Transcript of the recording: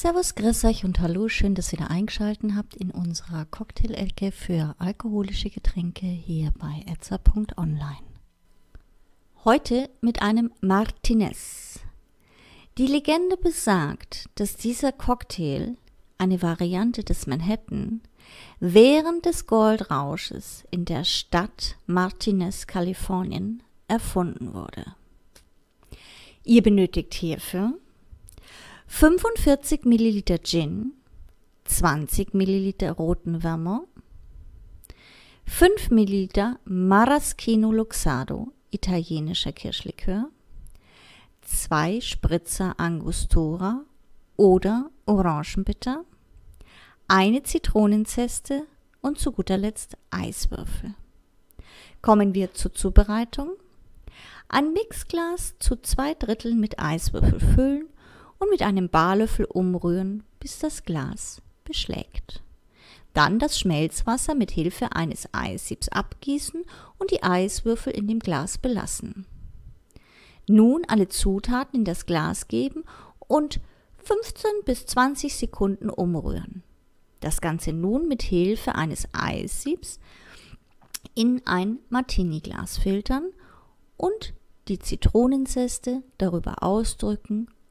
Servus, grüß euch und hallo, schön, dass ihr wieder eingeschaltet habt in unserer Cocktail-Ecke für alkoholische Getränke hier bei etza.online. Heute mit einem Martinez. Die Legende besagt, dass dieser Cocktail, eine Variante des Manhattan, während des Goldrausches in der Stadt Martinez, Kalifornien, erfunden wurde. Ihr benötigt hierfür 45 Milliliter Gin, 20 Milliliter roten Vermont, 5 Milliliter Maraschino Luxado, italienischer Kirschlikör, 2 Spritzer Angostura oder Orangenbitter, eine Zitronenzeste und zu guter Letzt Eiswürfel. Kommen wir zur Zubereitung. Ein Mixglas zu zwei Dritteln mit Eiswürfel füllen und mit einem Barlöffel umrühren, bis das Glas beschlägt. Dann das Schmelzwasser mit Hilfe eines Eissiebs abgießen und die Eiswürfel in dem Glas belassen. Nun alle Zutaten in das Glas geben und 15 bis 20 Sekunden umrühren. Das Ganze nun mit Hilfe eines Eissiebs in ein Martini-Glas filtern und die Zitronenzeste darüber ausdrücken